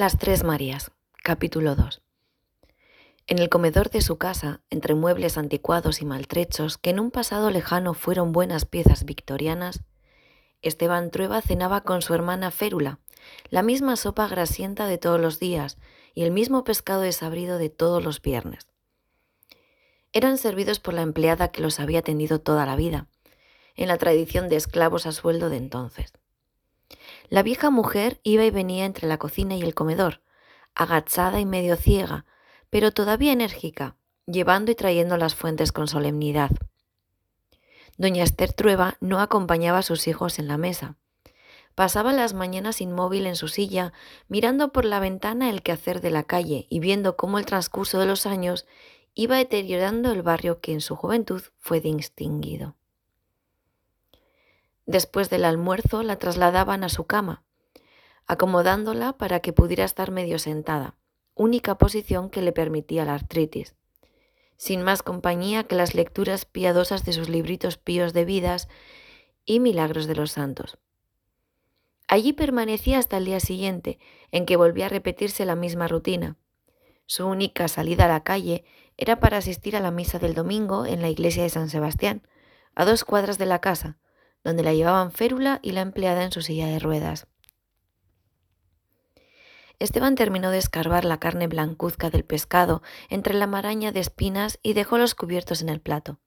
Las Tres Marías, capítulo 2. En el comedor de su casa, entre muebles anticuados y maltrechos que en un pasado lejano fueron buenas piezas victorianas, Esteban Trueba cenaba con su hermana Férula, la misma sopa grasienta de todos los días y el mismo pescado desabrido de todos los viernes. Eran servidos por la empleada que los había atendido toda la vida, en la tradición de esclavos a sueldo de entonces. La vieja mujer iba y venía entre la cocina y el comedor, agachada y medio ciega, pero todavía enérgica, llevando y trayendo las fuentes con solemnidad. Doña Esther Trueba no acompañaba a sus hijos en la mesa. Pasaba las mañanas inmóvil en su silla, mirando por la ventana el quehacer de la calle y viendo cómo el transcurso de los años iba deteriorando el barrio que en su juventud fue distinguido. Después del almuerzo la trasladaban a su cama, acomodándola para que pudiera estar medio sentada, única posición que le permitía la artritis, sin más compañía que las lecturas piadosas de sus libritos píos de vidas y milagros de los santos. Allí permanecía hasta el día siguiente, en que volvía a repetirse la misma rutina. Su única salida a la calle era para asistir a la misa del domingo en la iglesia de San Sebastián, a dos cuadras de la casa, donde la llevaban Férula y la empleada en su silla de ruedas. Esteban terminó de escarbar la carne blancuzca del pescado entre la maraña de espinas y dejó los cubiertos en el plato.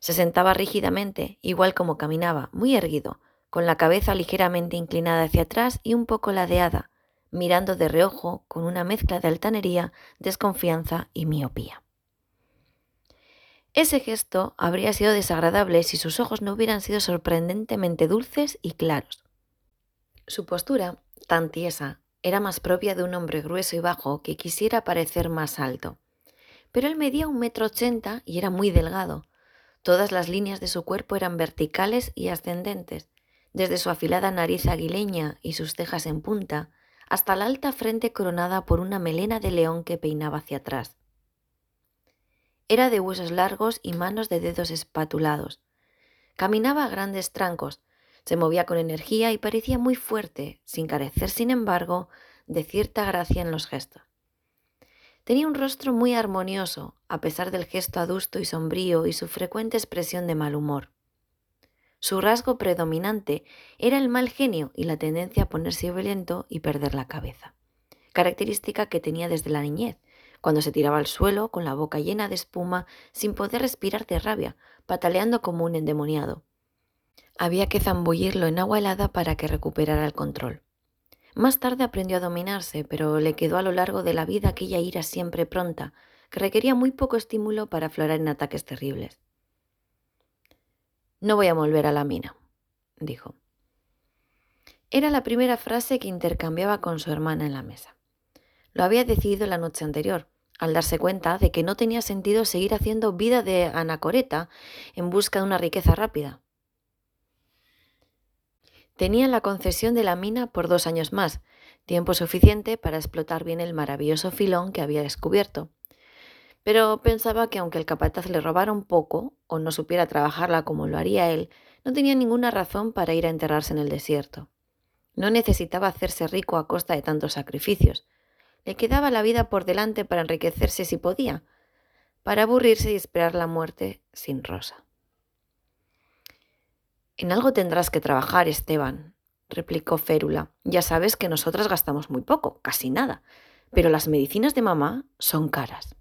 Se sentaba rígidamente, igual como caminaba, muy erguido, con la cabeza ligeramente inclinada hacia atrás y un poco ladeada, mirando de reojo con una mezcla de altanería, desconfianza y miopía. Ese gesto habría sido desagradable si sus ojos no hubieran sido sorprendentemente dulces y claros. Su postura, tan tiesa, era más propia de un hombre grueso y bajo que quisiera parecer más alto. Pero él medía un metro ochenta y era muy delgado. Todas las líneas de su cuerpo eran verticales y ascendentes, desde su afilada nariz aguileña y sus cejas en punta, hasta la alta frente coronada por una melena de león que peinaba hacia atrás. Era de huesos largos y manos de dedos espatulados. Caminaba a grandes trancos, se movía con energía y parecía muy fuerte, sin carecer, sin embargo, de cierta gracia en los gestos. Tenía un rostro muy armonioso, a pesar del gesto adusto y sombrío y su frecuente expresión de mal humor. Su rasgo predominante era el mal genio y la tendencia a ponerse violento y perder la cabeza, característica que tenía desde la niñez, cuando se tiraba al suelo con la boca llena de espuma sin poder respirar de rabia, pataleando como un endemoniado. Había que zambullirlo en agua helada para que recuperara el control. Más tarde aprendió a dominarse, pero le quedó a lo largo de la vida aquella ira siempre pronta, que requería muy poco estímulo para aflorar en ataques terribles. No voy a volver a la mina, dijo. Era la primera frase que intercambiaba con su hermana en la mesa. Lo había decidido la noche anterior, al darse cuenta de que no tenía sentido seguir haciendo vida de anacoreta en busca de una riqueza rápida. Tenía la concesión de la mina por dos años más, tiempo suficiente para explotar bien el maravilloso filón que había descubierto. Pero pensaba que aunque el capataz le robara un poco, o no supiera trabajarla como lo haría él, no tenía ninguna razón para ir a enterrarse en el desierto. No necesitaba hacerse rico a costa de tantos sacrificios. Le quedaba la vida por delante para enriquecerse si podía, para aburrirse y esperar la muerte sin rosa. En algo tendrás que trabajar, Esteban, replicó Férula. Ya sabes que nosotras gastamos muy poco, casi nada, pero las medicinas de mamá son caras.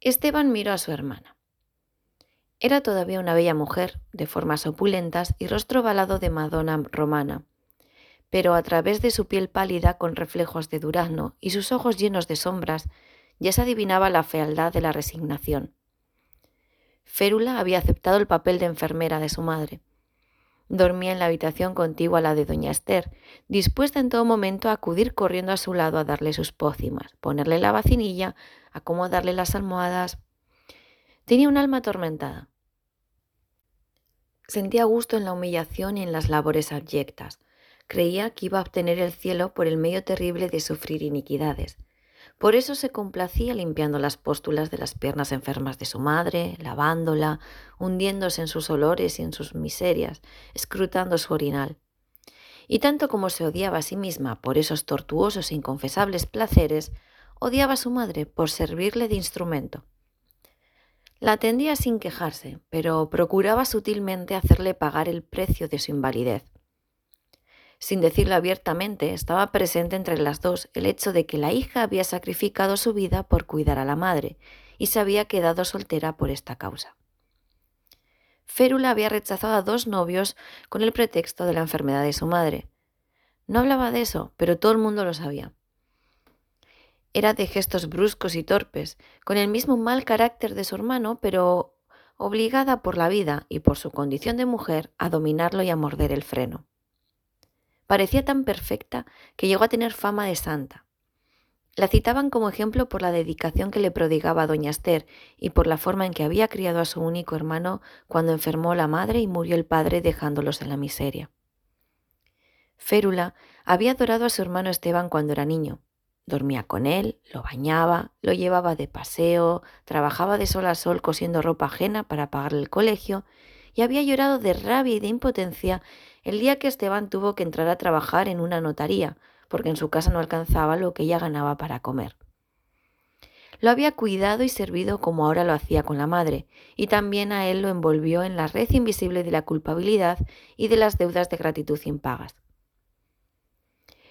Esteban miró a su hermana. Era todavía una bella mujer, de formas opulentas y rostro balado de Madonna romana, pero a través de su piel pálida con reflejos de durazno y sus ojos llenos de sombras ya se adivinaba la fealdad de la resignación. Férula había aceptado el papel de enfermera de su madre. Dormía en la habitación contigua a la de doña Esther, dispuesta en todo momento a acudir corriendo a su lado a darle sus pócimas, ponerle la vacinilla, acomodarle las almohadas. Tenía un alma atormentada. Sentía gusto en la humillación y en las labores abyectas creía que iba a obtener el cielo por el medio terrible de sufrir iniquidades. Por eso se complacía limpiando las póstulas de las piernas enfermas de su madre, lavándola, hundiéndose en sus olores y en sus miserias, escrutando su orinal. Y tanto como se odiaba a sí misma por esos tortuosos e inconfesables placeres, odiaba a su madre por servirle de instrumento. La atendía sin quejarse, pero procuraba sutilmente hacerle pagar el precio de su invalidez. Sin decirlo abiertamente, estaba presente entre las dos el hecho de que la hija había sacrificado su vida por cuidar a la madre y se había quedado soltera por esta causa. Férula había rechazado a dos novios con el pretexto de la enfermedad de su madre. No hablaba de eso, pero todo el mundo lo sabía. Era de gestos bruscos y torpes, con el mismo mal carácter de su hermano, pero obligada por la vida y por su condición de mujer a dominarlo y a morder el freno. Parecía tan perfecta que llegó a tener fama de santa. La citaban como ejemplo por la dedicación que le prodigaba a doña Esther y por la forma en que había criado a su único hermano cuando enfermó la madre y murió el padre dejándolos en la miseria. Férula había adorado a su hermano Esteban cuando era niño. Dormía con él, lo bañaba, lo llevaba de paseo, trabajaba de sol a sol cosiendo ropa ajena para pagarle el colegio y había llorado de rabia y de impotencia el día que Esteban tuvo que entrar a trabajar en una notaría, porque en su casa no alcanzaba lo que ella ganaba para comer. Lo había cuidado y servido como ahora lo hacía con la madre, y también a él lo envolvió en la red invisible de la culpabilidad y de las deudas de gratitud impagas.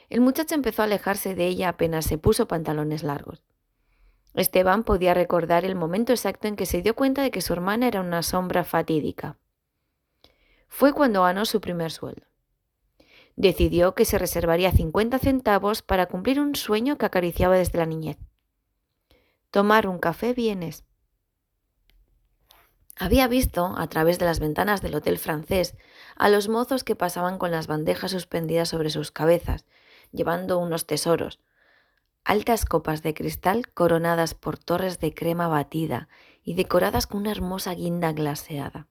El muchacho empezó a alejarse de ella apenas se puso pantalones largos. Esteban podía recordar el momento exacto en que se dio cuenta de que su hermana era una sombra fatídica fue cuando ganó su primer sueldo. Decidió que se reservaría 50 centavos para cumplir un sueño que acariciaba desde la niñez. Tomar un café vienes. Había visto, a través de las ventanas del hotel francés, a los mozos que pasaban con las bandejas suspendidas sobre sus cabezas, llevando unos tesoros, altas copas de cristal coronadas por torres de crema batida y decoradas con una hermosa guinda glaseada.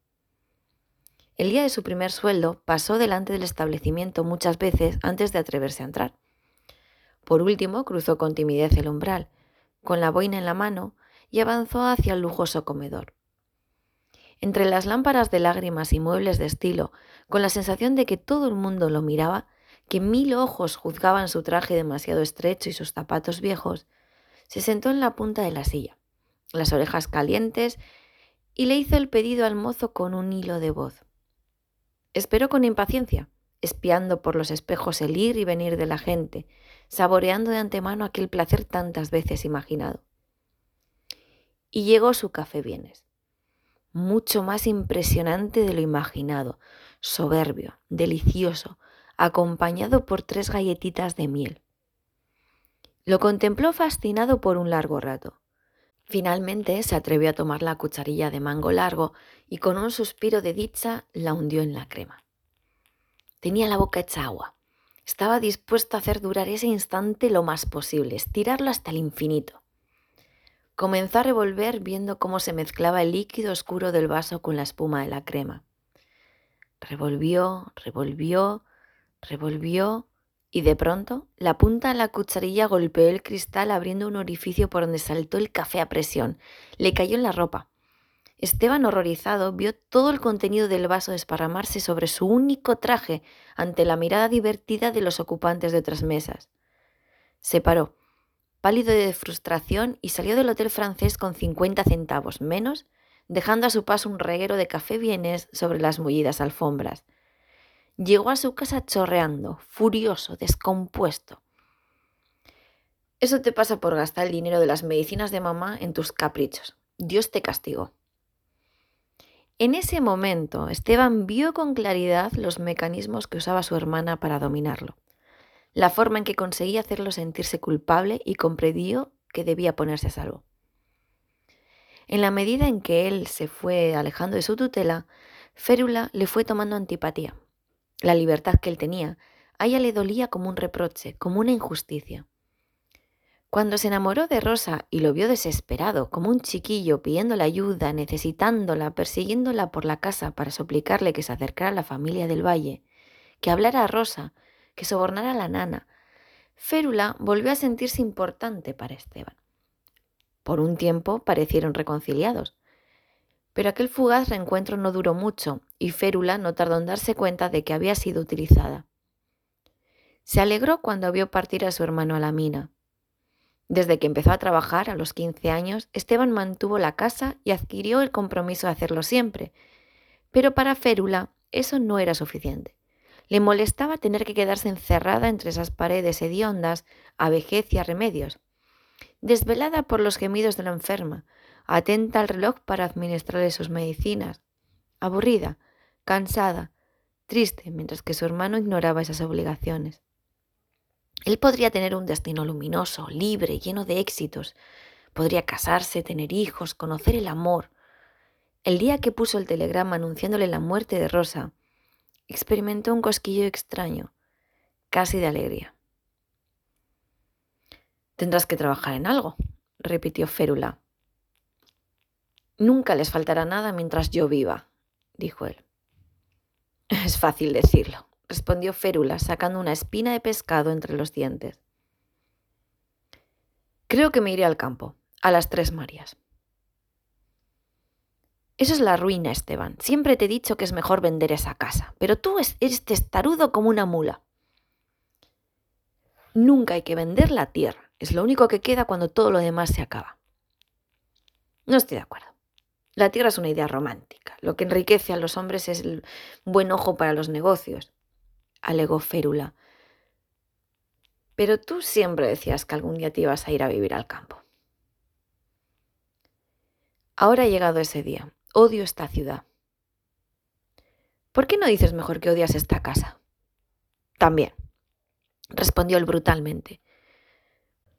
El día de su primer sueldo pasó delante del establecimiento muchas veces antes de atreverse a entrar. Por último, cruzó con timidez el umbral, con la boina en la mano, y avanzó hacia el lujoso comedor. Entre las lámparas de lágrimas y muebles de estilo, con la sensación de que todo el mundo lo miraba, que mil ojos juzgaban su traje demasiado estrecho y sus zapatos viejos, se sentó en la punta de la silla, las orejas calientes, y le hizo el pedido al mozo con un hilo de voz. Esperó con impaciencia, espiando por los espejos el ir y venir de la gente, saboreando de antemano aquel placer tantas veces imaginado. Y llegó su café bienes, mucho más impresionante de lo imaginado, soberbio, delicioso, acompañado por tres galletitas de miel. Lo contempló fascinado por un largo rato. Finalmente se atrevió a tomar la cucharilla de mango largo y con un suspiro de dicha la hundió en la crema. Tenía la boca hecha agua. Estaba dispuesto a hacer durar ese instante lo más posible, estirarlo hasta el infinito. Comenzó a revolver viendo cómo se mezclaba el líquido oscuro del vaso con la espuma de la crema. Revolvió, revolvió, revolvió y de pronto la punta de la cucharilla golpeó el cristal abriendo un orificio por donde saltó el café a presión. Le cayó en la ropa. Esteban, horrorizado, vio todo el contenido del vaso desparramarse sobre su único traje ante la mirada divertida de los ocupantes de otras mesas. Se paró, pálido de frustración, y salió del hotel francés con 50 centavos menos, dejando a su paso un reguero de café bienes sobre las mullidas alfombras. Llegó a su casa chorreando, furioso, descompuesto. Eso te pasa por gastar el dinero de las medicinas de mamá en tus caprichos. Dios te castigó. En ese momento, Esteban vio con claridad los mecanismos que usaba su hermana para dominarlo, la forma en que conseguía hacerlo sentirse culpable y comprendió que debía ponerse a salvo. En la medida en que él se fue alejando de su tutela, Férula le fue tomando antipatía. La libertad que él tenía, a ella le dolía como un reproche, como una injusticia. Cuando se enamoró de Rosa y lo vio desesperado, como un chiquillo pidiéndole ayuda, necesitándola, persiguiéndola por la casa para suplicarle que se acercara a la familia del valle, que hablara a Rosa, que sobornara a la nana, Férula volvió a sentirse importante para Esteban. Por un tiempo parecieron reconciliados, pero aquel fugaz reencuentro no duró mucho y Férula no tardó en darse cuenta de que había sido utilizada. Se alegró cuando vio partir a su hermano a la mina. Desde que empezó a trabajar a los 15 años, Esteban mantuvo la casa y adquirió el compromiso de hacerlo siempre. Pero para Férula eso no era suficiente. Le molestaba tener que quedarse encerrada entre esas paredes hediondas a vejez y a remedios. Desvelada por los gemidos de la enferma, atenta al reloj para administrarle sus medicinas, aburrida, cansada, triste, mientras que su hermano ignoraba esas obligaciones. Él podría tener un destino luminoso, libre, lleno de éxitos. Podría casarse, tener hijos, conocer el amor. El día que puso el telegrama anunciándole la muerte de Rosa, experimentó un cosquillo extraño, casi de alegría. Tendrás que trabajar en algo, repitió Férula. Nunca les faltará nada mientras yo viva, dijo él. Es fácil decirlo, respondió Férula, sacando una espina de pescado entre los dientes. Creo que me iré al campo, a las Tres Marías. Eso es la ruina, Esteban. Siempre te he dicho que es mejor vender esa casa, pero tú eres testarudo como una mula. Nunca hay que vender la tierra. Es lo único que queda cuando todo lo demás se acaba. No estoy de acuerdo. La tierra es una idea romántica. Lo que enriquece a los hombres es el buen ojo para los negocios, alegó Férula. Pero tú siempre decías que algún día te ibas a ir a vivir al campo. Ahora ha llegado ese día. Odio esta ciudad. ¿Por qué no dices mejor que odias esta casa? También, respondió él brutalmente.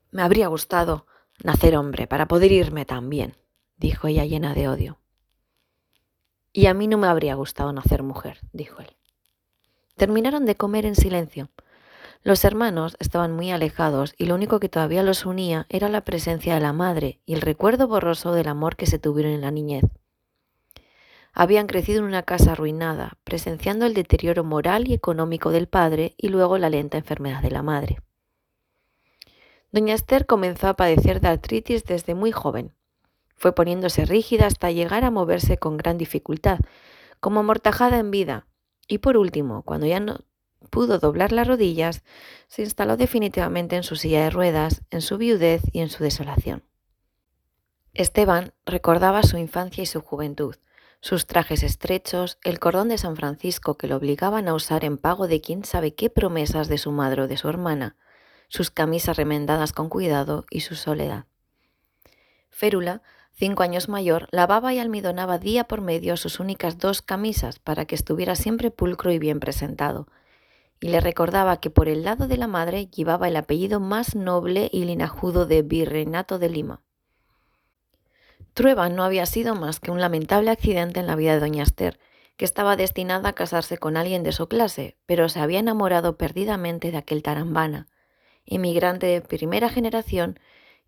Me habría gustado nacer hombre para poder irme también, dijo ella llena de odio. Y a mí no me habría gustado nacer mujer, dijo él. Terminaron de comer en silencio. Los hermanos estaban muy alejados y lo único que todavía los unía era la presencia de la madre y el recuerdo borroso del amor que se tuvieron en la niñez. Habían crecido en una casa arruinada, presenciando el deterioro moral y económico del padre y luego la lenta enfermedad de la madre. Doña Esther comenzó a padecer de artritis desde muy joven. Fue poniéndose rígida hasta llegar a moverse con gran dificultad, como amortajada en vida, y por último, cuando ya no pudo doblar las rodillas, se instaló definitivamente en su silla de ruedas, en su viudez y en su desolación. Esteban recordaba su infancia y su juventud, sus trajes estrechos, el cordón de San Francisco que lo obligaban a usar en pago de quién sabe qué promesas de su madre o de su hermana, sus camisas remendadas con cuidado y su soledad. Férula, cinco años mayor, lavaba y almidonaba día por medio sus únicas dos camisas para que estuviera siempre pulcro y bien presentado, y le recordaba que por el lado de la madre llevaba el apellido más noble y linajudo de Virreinato de Lima. Trueba no había sido más que un lamentable accidente en la vida de doña Esther, que estaba destinada a casarse con alguien de su clase, pero se había enamorado perdidamente de aquel tarambana, inmigrante de primera generación,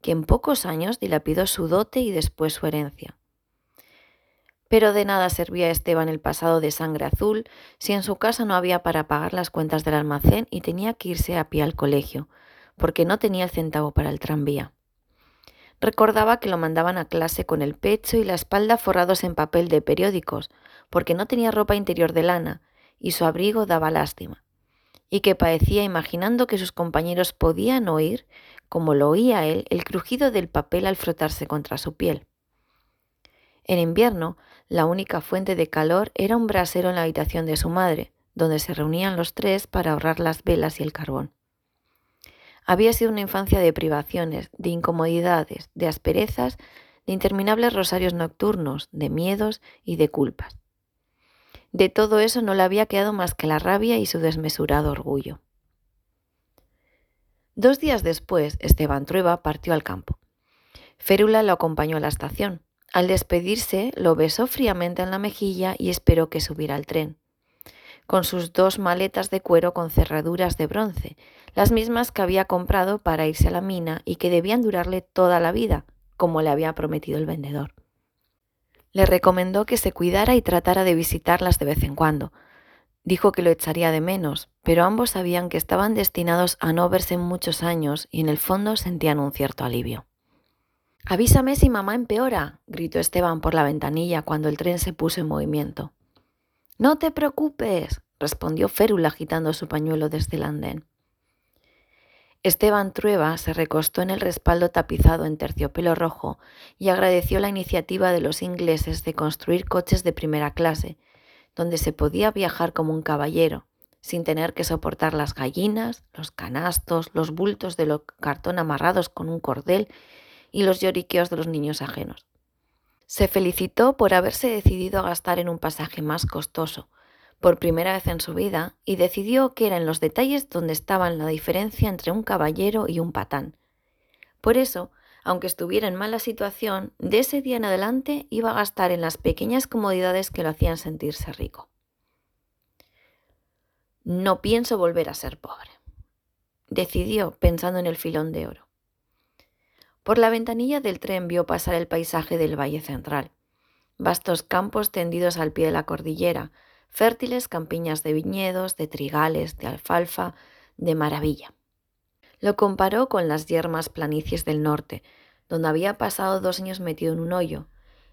que en pocos años dilapidó su dote y después su herencia. Pero de nada servía a Esteban el pasado de sangre azul si en su casa no había para pagar las cuentas del almacén y tenía que irse a pie al colegio, porque no tenía el centavo para el tranvía. Recordaba que lo mandaban a clase con el pecho y la espalda forrados en papel de periódicos, porque no tenía ropa interior de lana, y su abrigo daba lástima, y que padecía imaginando que sus compañeros podían oír, como lo oía él, el crujido del papel al frotarse contra su piel. En invierno, la única fuente de calor era un brasero en la habitación de su madre, donde se reunían los tres para ahorrar las velas y el carbón. Había sido una infancia de privaciones, de incomodidades, de asperezas, de interminables rosarios nocturnos, de miedos y de culpas. De todo eso no le había quedado más que la rabia y su desmesurado orgullo. Dos días después, Esteban Trueba partió al campo. Férula lo acompañó a la estación. Al despedirse, lo besó fríamente en la mejilla y esperó que subiera al tren con sus dos maletas de cuero con cerraduras de bronce, las mismas que había comprado para irse a la mina y que debían durarle toda la vida, como le había prometido el vendedor. Le recomendó que se cuidara y tratara de visitarlas de vez en cuando. Dijo que lo echaría de menos, pero ambos sabían que estaban destinados a no verse en muchos años y en el fondo sentían un cierto alivio. Avísame si mamá empeora, gritó Esteban por la ventanilla cuando el tren se puso en movimiento. No te preocupes, respondió Férula agitando su pañuelo desde el andén. Esteban Trueba se recostó en el respaldo tapizado en terciopelo rojo y agradeció la iniciativa de los ingleses de construir coches de primera clase, donde se podía viajar como un caballero, sin tener que soportar las gallinas, los canastos, los bultos de cartón amarrados con un cordel y los lloriqueos de los niños ajenos. Se felicitó por haberse decidido a gastar en un pasaje más costoso, por primera vez en su vida y decidió que eran los detalles donde estaban la diferencia entre un caballero y un patán. Por eso, aunque estuviera en mala situación, de ese día en adelante iba a gastar en las pequeñas comodidades que lo hacían sentirse rico. No pienso volver a ser pobre, decidió pensando en el filón de oro. Por la ventanilla del tren vio pasar el paisaje del Valle Central, vastos campos tendidos al pie de la cordillera, fértiles campiñas de viñedos, de trigales, de alfalfa, de maravilla. Lo comparó con las yermas planicies del norte, donde había pasado dos años metido en un hoyo,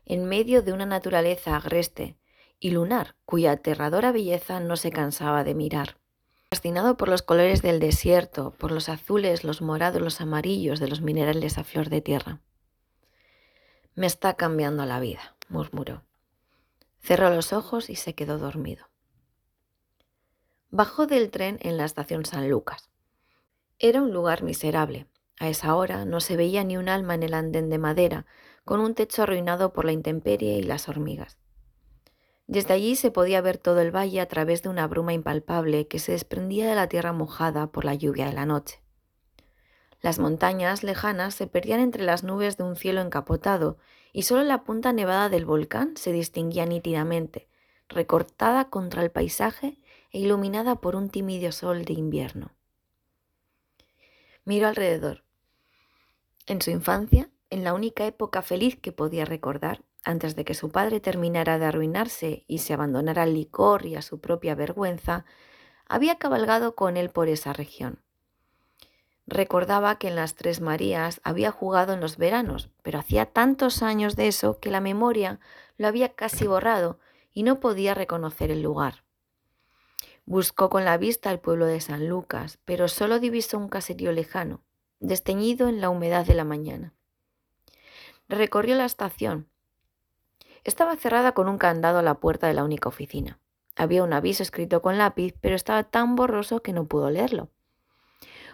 en medio de una naturaleza agreste y lunar cuya aterradora belleza no se cansaba de mirar. Fascinado por los colores del desierto, por los azules, los morados, los amarillos de los minerales a flor de tierra. Me está cambiando la vida, murmuró. Cerró los ojos y se quedó dormido. Bajó del tren en la estación San Lucas. Era un lugar miserable. A esa hora no se veía ni un alma en el andén de madera, con un techo arruinado por la intemperie y las hormigas. Desde allí se podía ver todo el valle a través de una bruma impalpable que se desprendía de la tierra mojada por la lluvia de la noche. Las montañas lejanas se perdían entre las nubes de un cielo encapotado y solo la punta nevada del volcán se distinguía nítidamente, recortada contra el paisaje e iluminada por un tímido sol de invierno. Miró alrededor. En su infancia, en la única época feliz que podía recordar, antes de que su padre terminara de arruinarse y se abandonara al licor y a su propia vergüenza, había cabalgado con él por esa región. Recordaba que en las Tres Marías había jugado en los veranos, pero hacía tantos años de eso que la memoria lo había casi borrado y no podía reconocer el lugar. Buscó con la vista el pueblo de San Lucas, pero solo divisó un caserío lejano, desteñido en la humedad de la mañana. Recorrió la estación. Estaba cerrada con un candado a la puerta de la única oficina. Había un aviso escrito con lápiz, pero estaba tan borroso que no pudo leerlo.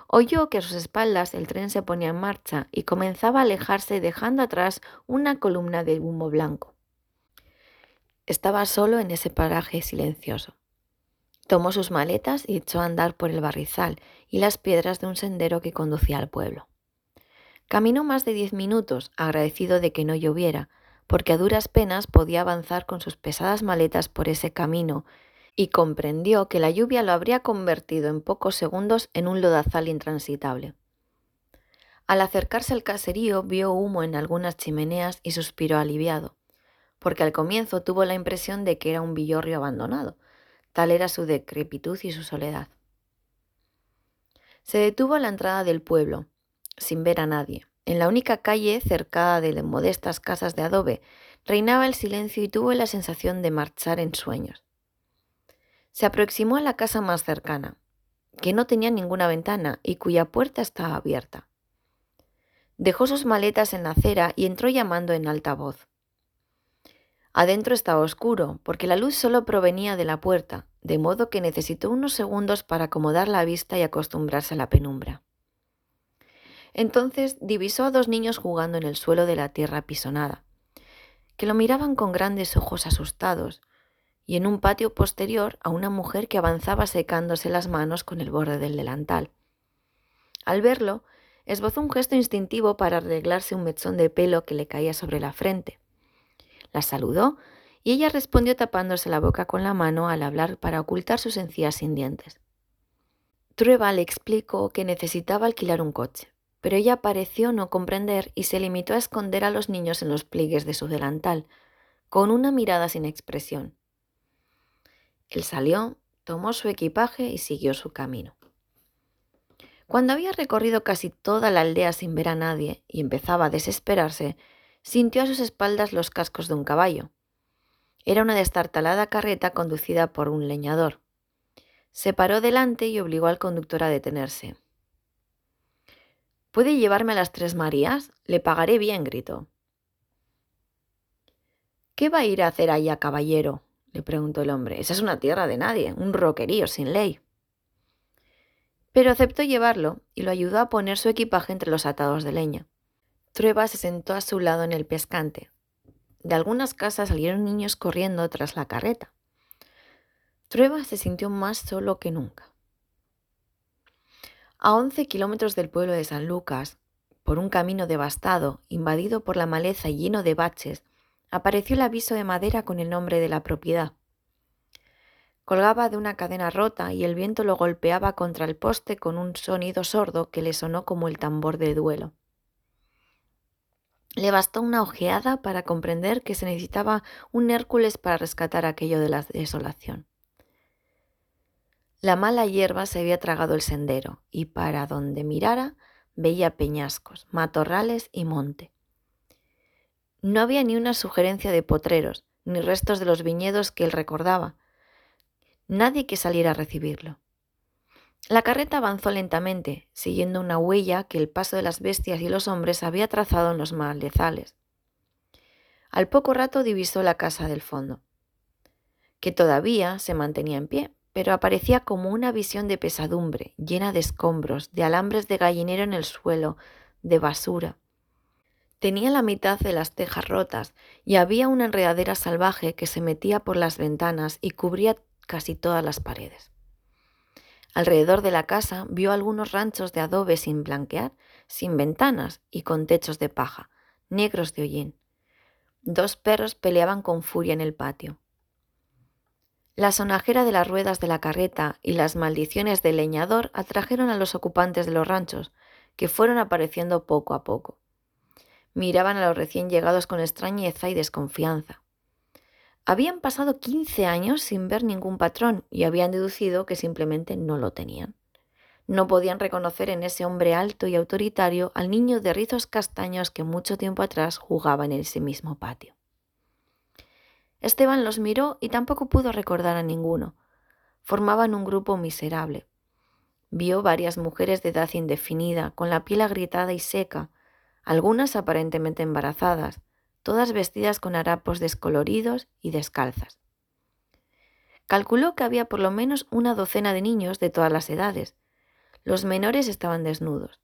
Oyó que a sus espaldas el tren se ponía en marcha y comenzaba a alejarse dejando atrás una columna de humo blanco. Estaba solo en ese paraje silencioso. Tomó sus maletas y echó a andar por el barrizal y las piedras de un sendero que conducía al pueblo. Caminó más de diez minutos, agradecido de que no lloviera, porque a duras penas podía avanzar con sus pesadas maletas por ese camino y comprendió que la lluvia lo habría convertido en pocos segundos en un lodazal intransitable. Al acercarse al caserío vio humo en algunas chimeneas y suspiró aliviado, porque al comienzo tuvo la impresión de que era un villorrio abandonado, tal era su decrepitud y su soledad. Se detuvo a la entrada del pueblo, sin ver a nadie. En la única calle, cercada de modestas casas de adobe, reinaba el silencio y tuvo la sensación de marchar en sueños. Se aproximó a la casa más cercana, que no tenía ninguna ventana y cuya puerta estaba abierta. Dejó sus maletas en la acera y entró llamando en alta voz. Adentro estaba oscuro, porque la luz solo provenía de la puerta, de modo que necesitó unos segundos para acomodar la vista y acostumbrarse a la penumbra. Entonces divisó a dos niños jugando en el suelo de la tierra pisonada, que lo miraban con grandes ojos asustados, y en un patio posterior a una mujer que avanzaba secándose las manos con el borde del delantal. Al verlo, esbozó un gesto instintivo para arreglarse un mechón de pelo que le caía sobre la frente. La saludó y ella respondió tapándose la boca con la mano al hablar para ocultar sus encías sin dientes. Trueba le explicó que necesitaba alquilar un coche, pero ella pareció no comprender y se limitó a esconder a los niños en los pliegues de su delantal, con una mirada sin expresión. Él salió, tomó su equipaje y siguió su camino. Cuando había recorrido casi toda la aldea sin ver a nadie y empezaba a desesperarse, sintió a sus espaldas los cascos de un caballo. Era una destartalada carreta conducida por un leñador. Se paró delante y obligó al conductor a detenerse. ¿Puede llevarme a las Tres Marías? Le pagaré bien, gritó. ¿Qué va a ir a hacer allá, caballero? le preguntó el hombre. Esa es una tierra de nadie, un roquerío sin ley. Pero aceptó llevarlo y lo ayudó a poner su equipaje entre los atados de leña. Trueba se sentó a su lado en el pescante. De algunas casas salieron niños corriendo tras la carreta. Trueba se sintió más solo que nunca. A 11 kilómetros del pueblo de San Lucas, por un camino devastado, invadido por la maleza y lleno de baches, apareció el aviso de madera con el nombre de la propiedad. Colgaba de una cadena rota y el viento lo golpeaba contra el poste con un sonido sordo que le sonó como el tambor de duelo. Le bastó una ojeada para comprender que se necesitaba un Hércules para rescatar aquello de la desolación. La mala hierba se había tragado el sendero y para donde mirara veía peñascos, matorrales y monte. No había ni una sugerencia de potreros, ni restos de los viñedos que él recordaba. Nadie que saliera a recibirlo. La carreta avanzó lentamente, siguiendo una huella que el paso de las bestias y los hombres había trazado en los malezales. Al poco rato divisó la casa del fondo, que todavía se mantenía en pie, pero aparecía como una visión de pesadumbre, llena de escombros, de alambres de gallinero en el suelo, de basura, Tenía la mitad de las tejas rotas y había una enredadera salvaje que se metía por las ventanas y cubría casi todas las paredes. Alrededor de la casa vio algunos ranchos de adobe sin blanquear, sin ventanas y con techos de paja, negros de hollín. Dos perros peleaban con furia en el patio. La sonajera de las ruedas de la carreta y las maldiciones del leñador atrajeron a los ocupantes de los ranchos, que fueron apareciendo poco a poco. Miraban a los recién llegados con extrañeza y desconfianza. Habían pasado 15 años sin ver ningún patrón y habían deducido que simplemente no lo tenían. No podían reconocer en ese hombre alto y autoritario al niño de rizos castaños que mucho tiempo atrás jugaba en ese mismo patio. Esteban los miró y tampoco pudo recordar a ninguno. Formaban un grupo miserable. Vio varias mujeres de edad indefinida, con la piel agrietada y seca, algunas aparentemente embarazadas, todas vestidas con harapos descoloridos y descalzas. Calculó que había por lo menos una docena de niños de todas las edades. Los menores estaban desnudos.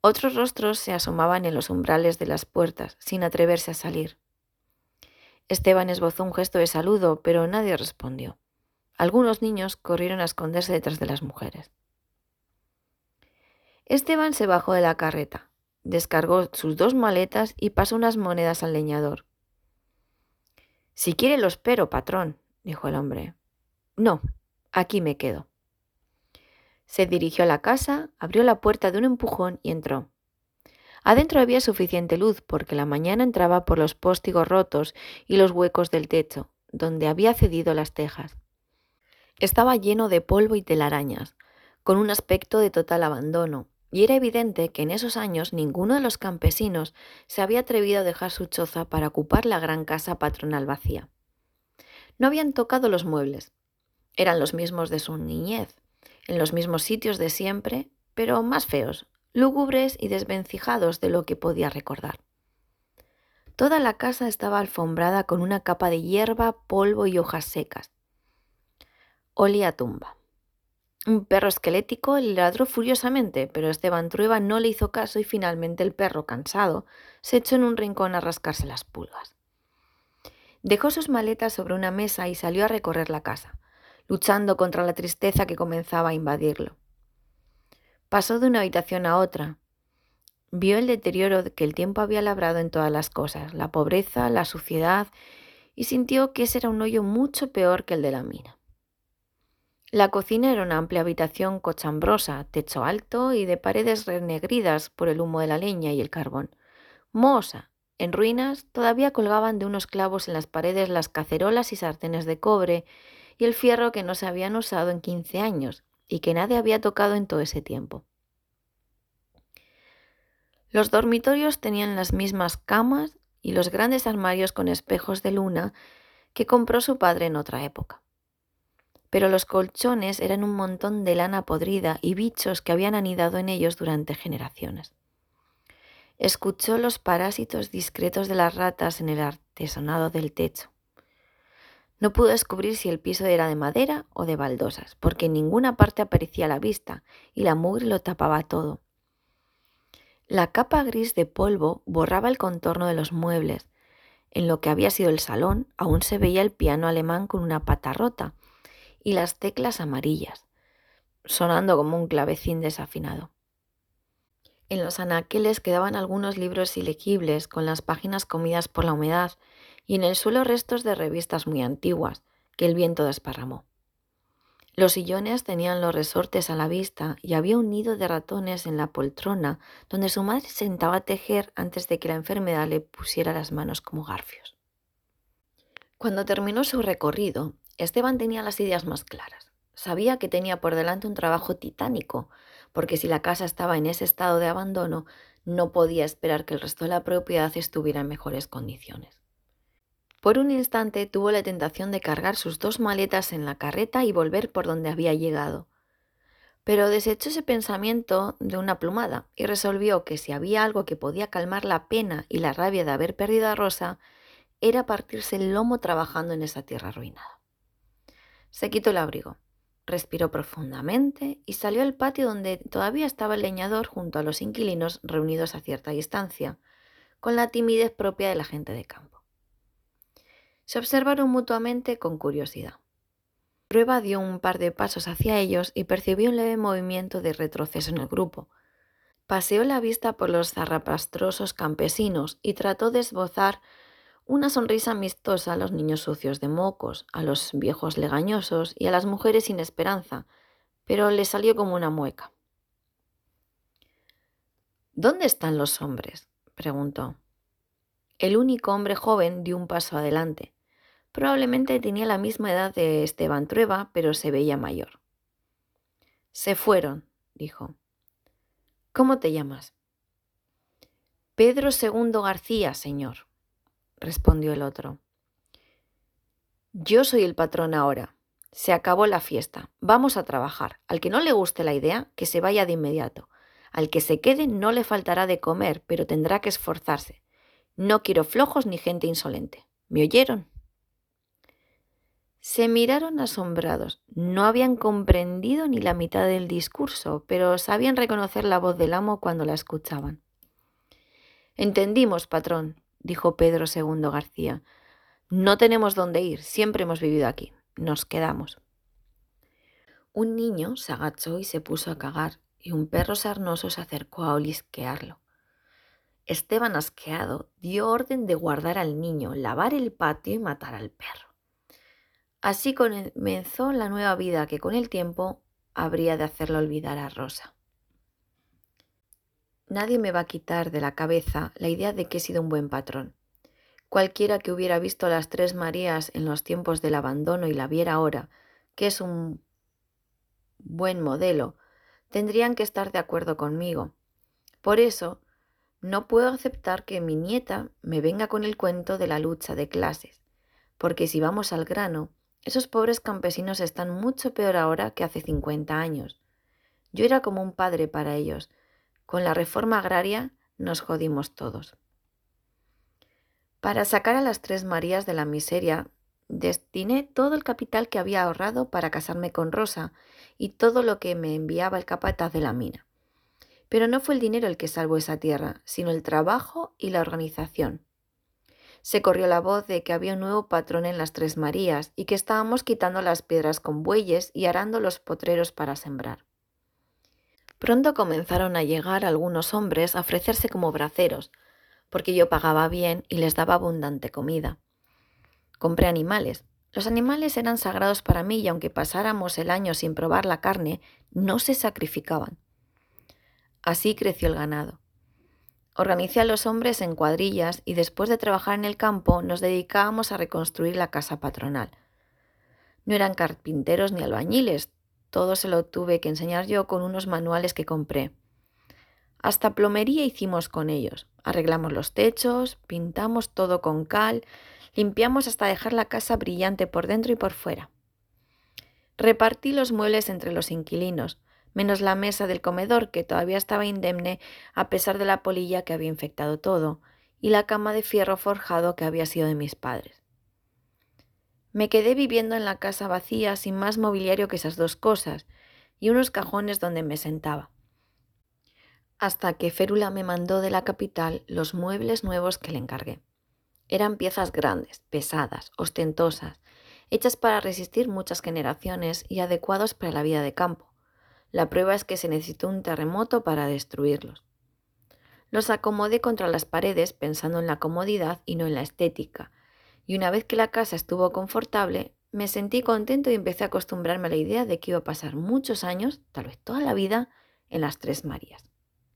Otros rostros se asomaban en los umbrales de las puertas, sin atreverse a salir. Esteban esbozó un gesto de saludo, pero nadie respondió. Algunos niños corrieron a esconderse detrás de las mujeres. Esteban se bajó de la carreta descargó sus dos maletas y pasó unas monedas al leñador. Si quiere lo espero, patrón, dijo el hombre. No, aquí me quedo. Se dirigió a la casa, abrió la puerta de un empujón y entró. Adentro había suficiente luz porque la mañana entraba por los póstigos rotos y los huecos del techo, donde había cedido las tejas. Estaba lleno de polvo y telarañas, con un aspecto de total abandono, y era evidente que en esos años ninguno de los campesinos se había atrevido a dejar su choza para ocupar la gran casa patronal vacía. No habían tocado los muebles. Eran los mismos de su niñez, en los mismos sitios de siempre, pero más feos, lúgubres y desvencijados de lo que podía recordar. Toda la casa estaba alfombrada con una capa de hierba, polvo y hojas secas. Olía tumba. Un perro esquelético le ladró furiosamente, pero Esteban Trueba no le hizo caso y finalmente el perro, cansado, se echó en un rincón a rascarse las pulgas. Dejó sus maletas sobre una mesa y salió a recorrer la casa, luchando contra la tristeza que comenzaba a invadirlo. Pasó de una habitación a otra. Vio el deterioro que el tiempo había labrado en todas las cosas, la pobreza, la suciedad, y sintió que ese era un hoyo mucho peor que el de la mina. La cocina era una amplia habitación cochambrosa, techo alto y de paredes renegridas por el humo de la leña y el carbón. Mosa, en ruinas, todavía colgaban de unos clavos en las paredes las cacerolas y sartenes de cobre y el fierro que no se habían usado en quince años y que nadie había tocado en todo ese tiempo. Los dormitorios tenían las mismas camas y los grandes armarios con espejos de luna que compró su padre en otra época pero los colchones eran un montón de lana podrida y bichos que habían anidado en ellos durante generaciones. Escuchó los parásitos discretos de las ratas en el artesonado del techo. No pudo descubrir si el piso era de madera o de baldosas, porque en ninguna parte aparecía la vista y la mugre lo tapaba todo. La capa gris de polvo borraba el contorno de los muebles. En lo que había sido el salón aún se veía el piano alemán con una pata rota y las teclas amarillas, sonando como un clavecín desafinado. En los anaqueles quedaban algunos libros ilegibles con las páginas comidas por la humedad y en el suelo restos de revistas muy antiguas que el viento desparramó. Los sillones tenían los resortes a la vista y había un nido de ratones en la poltrona donde su madre sentaba a tejer antes de que la enfermedad le pusiera las manos como garfios. Cuando terminó su recorrido, Esteban tenía las ideas más claras. Sabía que tenía por delante un trabajo titánico, porque si la casa estaba en ese estado de abandono, no podía esperar que el resto de la propiedad estuviera en mejores condiciones. Por un instante tuvo la tentación de cargar sus dos maletas en la carreta y volver por donde había llegado. Pero desechó ese pensamiento de una plumada y resolvió que si había algo que podía calmar la pena y la rabia de haber perdido a Rosa, era partirse el lomo trabajando en esa tierra arruinada. Se quitó el abrigo, respiró profundamente y salió al patio donde todavía estaba el leñador junto a los inquilinos reunidos a cierta distancia, con la timidez propia de la gente de campo. Se observaron mutuamente con curiosidad. Prueba dio un par de pasos hacia ellos y percibió un leve movimiento de retroceso en el grupo. Paseó la vista por los zarrapastrosos campesinos y trató de esbozar una sonrisa amistosa a los niños sucios de mocos, a los viejos legañosos y a las mujeres sin esperanza, pero le salió como una mueca. ¿Dónde están los hombres? preguntó. El único hombre joven dio un paso adelante. Probablemente tenía la misma edad de Esteban Trueba, pero se veía mayor. Se fueron, dijo. ¿Cómo te llamas? Pedro II García, señor, respondió el otro. Yo soy el patrón ahora. Se acabó la fiesta. Vamos a trabajar. Al que no le guste la idea, que se vaya de inmediato. Al que se quede no le faltará de comer, pero tendrá que esforzarse. No quiero flojos ni gente insolente. ¿Me oyeron? Se miraron asombrados. No habían comprendido ni la mitad del discurso, pero sabían reconocer la voz del amo cuando la escuchaban. Entendimos, patrón, dijo Pedro II García. No tenemos dónde ir, siempre hemos vivido aquí. Nos quedamos. Un niño se agachó y se puso a cagar, y un perro sarnoso se acercó a olisquearlo. Esteban, asqueado, dio orden de guardar al niño, lavar el patio y matar al perro. Así comenzó la nueva vida que con el tiempo habría de hacerlo olvidar a Rosa. Nadie me va a quitar de la cabeza la idea de que he sido un buen patrón. Cualquiera que hubiera visto las tres Marías en los tiempos del abandono y la viera ahora, que es un buen modelo, tendrían que estar de acuerdo conmigo. Por eso, no puedo aceptar que mi nieta me venga con el cuento de la lucha de clases, porque si vamos al grano, esos pobres campesinos están mucho peor ahora que hace 50 años. Yo era como un padre para ellos. Con la reforma agraria nos jodimos todos. Para sacar a las tres Marías de la miseria, destiné todo el capital que había ahorrado para casarme con Rosa y todo lo que me enviaba el capataz de la mina. Pero no fue el dinero el que salvó esa tierra, sino el trabajo y la organización se corrió la voz de que había un nuevo patrón en las Tres Marías y que estábamos quitando las piedras con bueyes y arando los potreros para sembrar. Pronto comenzaron a llegar algunos hombres a ofrecerse como braceros, porque yo pagaba bien y les daba abundante comida. Compré animales. Los animales eran sagrados para mí y aunque pasáramos el año sin probar la carne, no se sacrificaban. Así creció el ganado. Organicé a los hombres en cuadrillas y después de trabajar en el campo nos dedicábamos a reconstruir la casa patronal. No eran carpinteros ni albañiles, todo se lo tuve que enseñar yo con unos manuales que compré. Hasta plomería hicimos con ellos. Arreglamos los techos, pintamos todo con cal, limpiamos hasta dejar la casa brillante por dentro y por fuera. Repartí los muebles entre los inquilinos, menos la mesa del comedor que todavía estaba indemne a pesar de la polilla que había infectado todo, y la cama de fierro forjado que había sido de mis padres. Me quedé viviendo en la casa vacía sin más mobiliario que esas dos cosas y unos cajones donde me sentaba. Hasta que Férula me mandó de la capital los muebles nuevos que le encargué. Eran piezas grandes, pesadas, ostentosas, hechas para resistir muchas generaciones y adecuados para la vida de campo. La prueba es que se necesitó un terremoto para destruirlos. Los acomodé contra las paredes pensando en la comodidad y no en la estética, y una vez que la casa estuvo confortable, me sentí contento y empecé a acostumbrarme a la idea de que iba a pasar muchos años, tal vez toda la vida, en las Tres Marías.